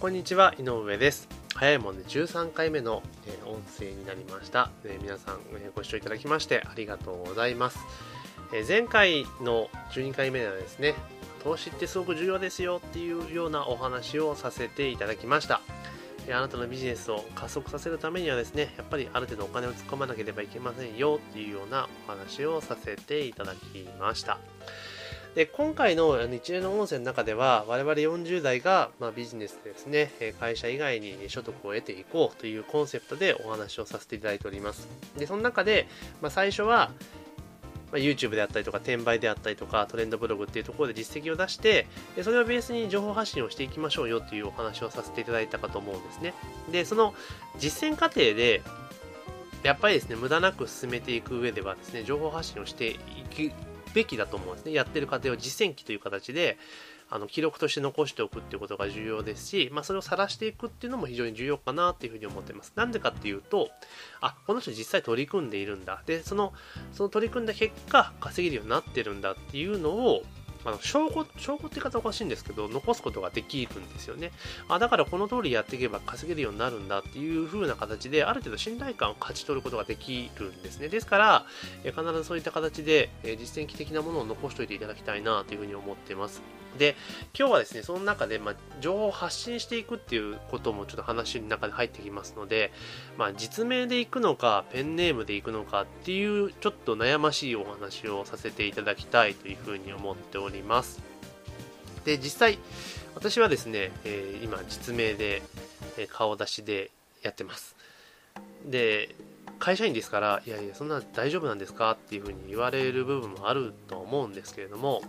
こんにちは井上です。早いもんで13回目の、え、音声になりました、え、皆さん、ご視聴いただきましてありがとうございます、え前回の12回目ではですね投資ってすごく重要ですよっていうようなお話をさせていただきました。あなたのビジネスを加速させるためにはですね、やっぱりある程度お金を突っ込まなければいけませんよっていうようなお話をさせていただきました。で今回の一連の音声の中では我々40代が、まあ、ビジネスでですね会社以外に所得を得ていこうというコンセプトでお話をさせていただいております。でその中で、まあ、最初はま YouTube であったりとか転売であったりとかトレンドブログっていうところで実績を出してでそれをベースに情報発信をしていきましょうよというお話をさせていただいたかと思うんですね。でその実践過程でやっぱりですね無駄なく進めていく上ではですね情報発信をしていくべきだと思うんですね。やってる過程を実践記という形で、あの記録として残しておくっていうことが重要ですし、まあ、それを晒していくっていうのも非常に重要かなっていうふうに思ってます。なんでかっていうと、あ、この人実際取り組んでいるんだ。で、その、その取り組んだ結果、稼げるようになってるんだっていうのを、あの証拠、証拠って言い方おかしいんですけど、残すことができるんですよね。あだからこの通りやっていけば稼げるようになるんだっていう風な形で、ある程度信頼感を勝ち取ることができるんですね。ですから、え必ずそういった形で、え実践的なものを残しておいていただきたいなという風に思っています。で、今日はですね、その中で、まあ、情報を発信していくっていうこともちょっと話の中で入ってきますので、まあ、実名で行くのか、ペンネームで行くのかっていう、ちょっと悩ましいお話をさせていただきたいというふうに思っております。で、実際、私はですね、えー、今、実名で、えー、顔出しでやってます。で、会社員ですから、いやいや、そんな大丈夫なんですかっていうふうに言われる部分もあると思うんですけれども、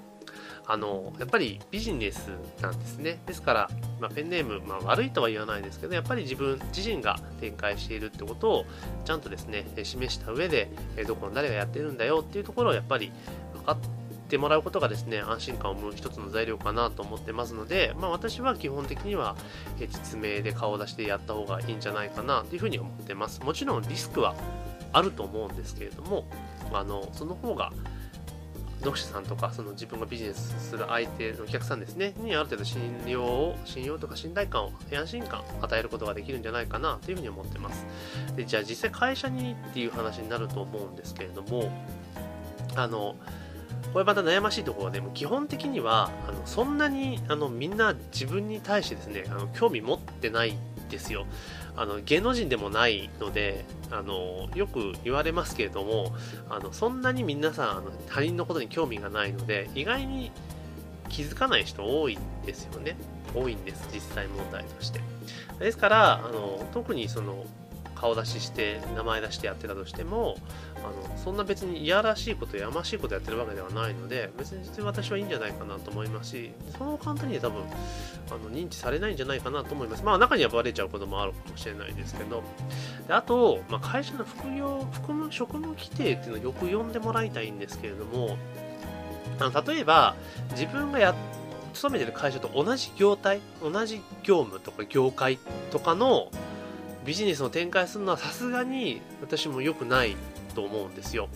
あのやっぱりビジネスなんですね。ですから、まあ、ペンネーム、まあ、悪いとは言わないですけど、やっぱり自分自身が展開しているってことをちゃんとですね、示した上で、どこの誰がやってるんだよっていうところをやっぱり分かってもらうことがですね、安心感を生む一つの材料かなと思ってますので、まあ、私は基本的には実名で顔を出してやった方がいいんじゃないかなというふうに思ってます。もちろんリスクはあると思うんですけれども、あのその方が読者さんとかその自分がビジネスする相手のお客さんですね。にある程度信用を信用とか信頼感を安心感を与えることができるんじゃないかなというふうに思ってます。でじゃあ実際会社にっていう話になると思うんですけれどもあのこれまた悩ましいところはね、もう基本的にはあのそんなにあのみんな自分に対してですねあの興味持ってないですよ。あの芸能人でもないのであのよく言われますけれどもあのそんなに皆さんあの他人のことに興味がないので意外に気づかない人多いんですよね多いんです実際問題としてですからあの特にその顔出しして名前出してやってたとしてもあのそんな別にいやらしいことやましいことやってるわけではないので別に私はいいんじゃないかなと思いますしそう簡単に多分あの認知されないんじゃないかなと思います。まあ中にはバレちゃうこともあるかもしれないですけど。であと、まあ、会社の副業副務職務規定っていうのをよく読んでもらいたいんですけれどもあの例えば自分がや勤めてる会社と同じ業態同じ業務とか業界とかのビジネスを展開するのはさすがに私も良くないと思うんですよ。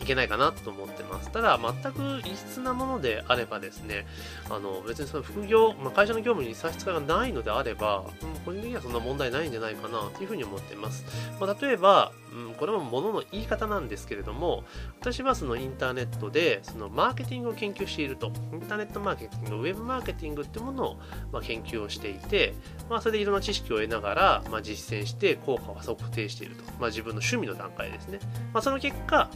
いけないかなと思ってます。ただ、全く異質なものであればですね、あの別にその副業、まあ、会社の業務に差し支えがないのであれば、うん、個人的にはそんな問題ないんじゃないかなというふうに思ってます。まあ、例えば、うん、これもものの言い方なんですけれども、私はそのインターネットでそのマーケティングを研究していると、インターネットマーケティング、ウェブマーケティングってものをま研究をしていて、まあ、それでいろんな知識を得ながら、まあ、実践して効果を測定していると。まあ、自分の趣味の段階ですね。まあ、その結果、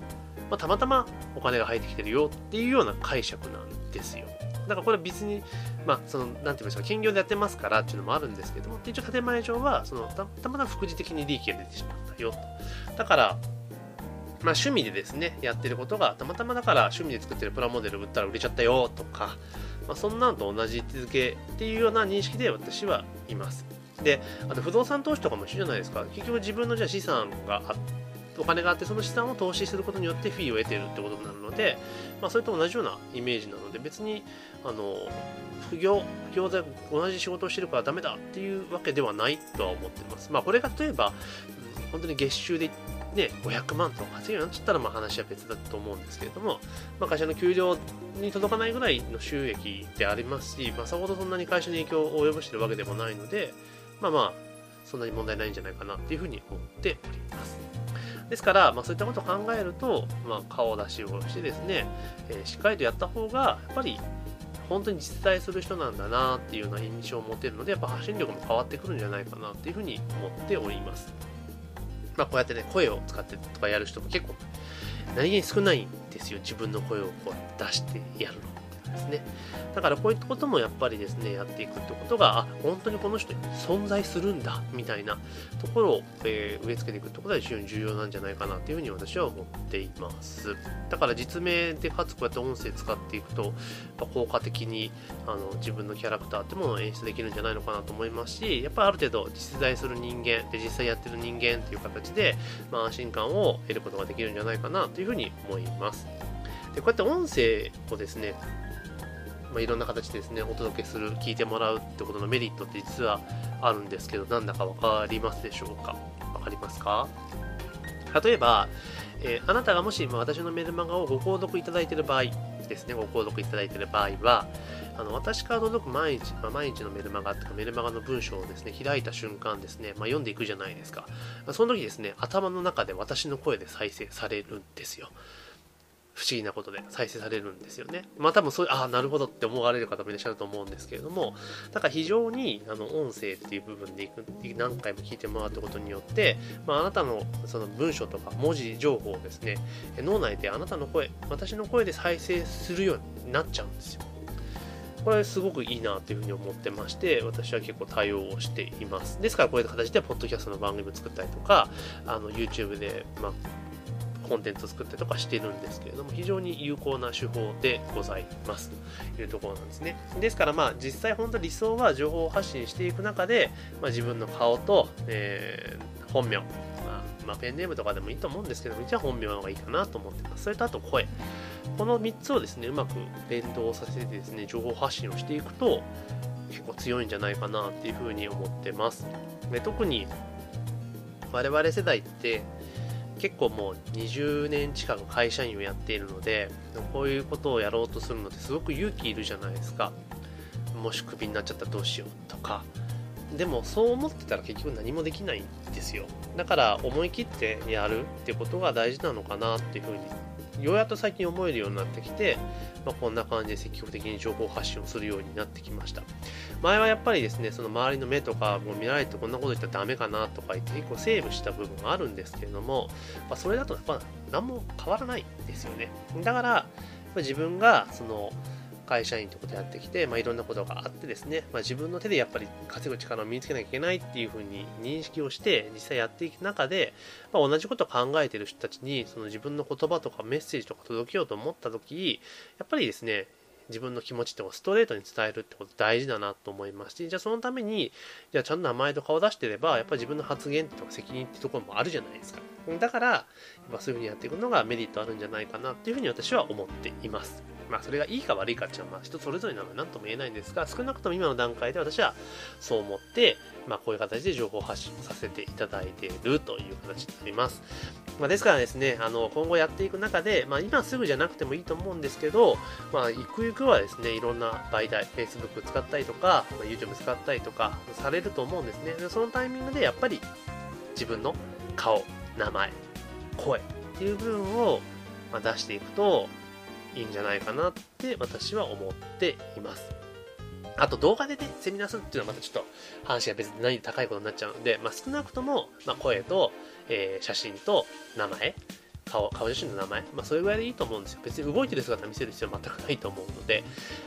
まあ、たまたまお金が入ってきてるよっていうような解釈なんですよ。だからこれは別に、まあ、その、なんて言いましょう、兼業でやってますからっていうのもあるんですけども、一応建前上は、その、たたまたま副次的に利益が出てしまったよと。だから、まあ、趣味でですね、やってることが、たまたまだから趣味で作ってるプラモデル売ったら売れちゃったよとか、まあ、そんなのと同じ位置づけっていうような認識で私はいます。で、あと不動産投資とかも一緒じゃないですか。結局自分のじゃ資産があって、お金があってその資産を投資することによってフィーを得ているってことになるので、まあ、それと同じようなイメージなので別にあの副業副業で同じ仕事をしてるからダメだっていうわけではないとは思ってます。まあ、これが例えば本当に月収でね、500万とか稼げるようになっちゃったらまあ話は別だと思うんですけれども、まあ、会社の給料に届かないぐらいの収益でありますし、まあ、さほどそんなに会社に影響を及ぼしてるわけでもないので、まあまあ、そんなに問題ないんじゃないかなっていうふうに思っております。ですから、まあ、そういったことを考えると、まあ、顔出しをしてですね、えー、しっかりとやった方が、やっぱり本当に実在する人なんだなっていうような印象を持てるので、やっぱ発信力も変わってくるんじゃないかなっていうふうに思っております。まあ、こうやってね、声を使ってとかやる人も結構、何気に少ないんですよ。自分の声をこう出してやるの。ですね。だからこういったこともやっぱりですね、やっていくってことが、あ、本当にこの人存在するんだ、みたいなところを、えー、植え付けていくってことは非常に重要なんじゃないかなというふうに私は思っています。だから実名でかつこうやって音声使っていくと、効果的にあの自分のキャラクターってものを演出できるんじゃないのかなと思いますし、やっぱりある程度実在する人間で実際やってる人間っていう形で、まあ、安心感を得ることができるんじゃないかなというふうに思います。でこうやって音声をですねまあ、いろんな形でですね、お届けする、聞いてもらうってことのメリットって実はあるんですけど、なんだかわかりますでしょうか？わかりますか？例えば、えー、あなたがもし、ま、私のメルマガをご購読いただいている場合ですね、ご購読いただいている場合は、あの私から届く毎日、まあ、毎日のメルマガとかメルマガの文章をですね、開いた瞬間ですね、まあ、読んでいくじゃないですか。その時ですね、頭の中で私の声で再生されるんですよ。不思議なことで再生されるんですよね。まあ多分そういう、ああ、なるほどって思われる方もいらっしゃると思うんですけれども、だから非常にあの音声っていう部分でいく何回も聞いてもらったことによって、まあ、あなたのその文章とか文字情報をですね、脳内であなたの声、私の声で再生するようになっちゃうんですよ。これすごくいいなというふうに思ってまして、私は結構対応をしています。ですからこういう形で、ポッドキャストの番組を作ったりとか、あの YouTube で、まあ、コンテンツ作ったりとかしてるんですけれども、非常に有効な手法でございますというところなんですね。ですからまあ実際本当理想は情報発信していく中で、まあ、自分の顔と、えー、本名、まあ、まあ、ペンネームとかでもいいと思うんですけども、一応本名の方がいいかなと思ってます。それとあと声。この3つをですね、うまく連動させてですね、情報発信をしていくと、結構強いんじゃないかなっていうふうに思ってます。で特に我々世代って結構もう20年近く会社員をやっているのでこういうことをやろうとするのってすごく勇気いるじゃないですか。もしクビになっちゃったらどうしようとか。でもそう思ってたら結局何もできないんですよ。だから思い切ってやるってことが大事なのかなっていうふうにようやっと最近思えるようになってきて、まあ、こんな感じで積極的に情報発信をするようになってきました。前はやっぱりですね、その周りの目とかも見られてこんなこと言ったらダメかなとか言って結構セーブした部分があるんですけれども、まあ、それだとやっぱ何も変わらないんですよね。だから、自分がその会社員ってことやってきて、まあ、いろんなことがあってですね、まあ、自分の手でやっぱり稼ぐ力を身につけなきゃいけないっていうふうに認識をして実際やっていく中で、まあ、同じことを考えている人たちにその自分の言葉とかメッセージとか届けようと思った時やっぱりですね自分の気持ちってストレートに伝えるってこと大事だなと思いますし、じゃあそのために、じゃあちゃんと名前と顔出してれば、やっぱり自分の発言とか責任ってところもあるじゃないですか。だから、やっぱそういうふうにやっていくのがメリットあるんじゃないかなっていうふうに私は思っています。まあ、それがいいか悪いかっていうのは、まあ、人それぞれなので何とも言えないんですが、少なくとも今の段階で私はそう思って、まあ、こういう形で情報発信させていただいているという形になります。まあ、ですからですね、あの、今後やっていく中で、まあ、今すぐじゃなくてもいいと思うんですけど、まあ、ゆくゆくはですね、いろんな媒体、Facebook 使ったりとか、まあ、YouTube 使ったりとかされると思うんですね。でそのタイミングでやっぱり自分の顔、名前、声っていう部分を、出していくと、いいんじゃないかなって私は思っています。あと動画でね、セミナーするっていうのはまたちょっと話が別に何で高いことになっちゃうので、まあ、少なくとも、まあ、声と、えー、写真と名前、顔、顔写真の名前、まあ、それぐらいでいいと思うんですよ。別に動いてる姿見せる必要は全くないと思うので、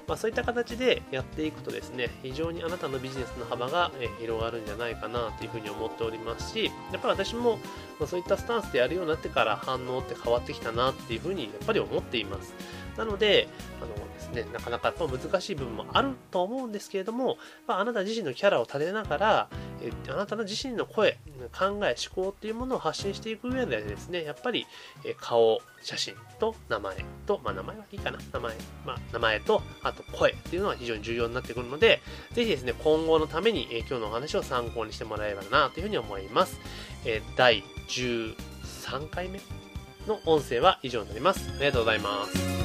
まあ、そういった形でやっていくとですね、非常にあなたのビジネスの幅が、広がるんじゃないかなというふうに思っておりますし、やっぱり私も、そういったスタンスでやるようになってから反応って変わってきたなっていうふうにやっぱり思っています。なので、あのですね、なかなかやっぱ難しい部分もあると思うんですけれども、まあ、あなた自身のキャラを立てながら、えあなたの自身の声、考え、思考っていうものを発信していく上でですね、やっぱり、え顔、写真と名前と、まあ名前はいいかな、名前、まあ名前と、あと声っていうのは非常に重要になってくるので、ぜひですね、今後のために、え今日のお話を参考にしてもらえればなというふうに思います。え第13 13回目の音声は以上になります。ありがとうございます。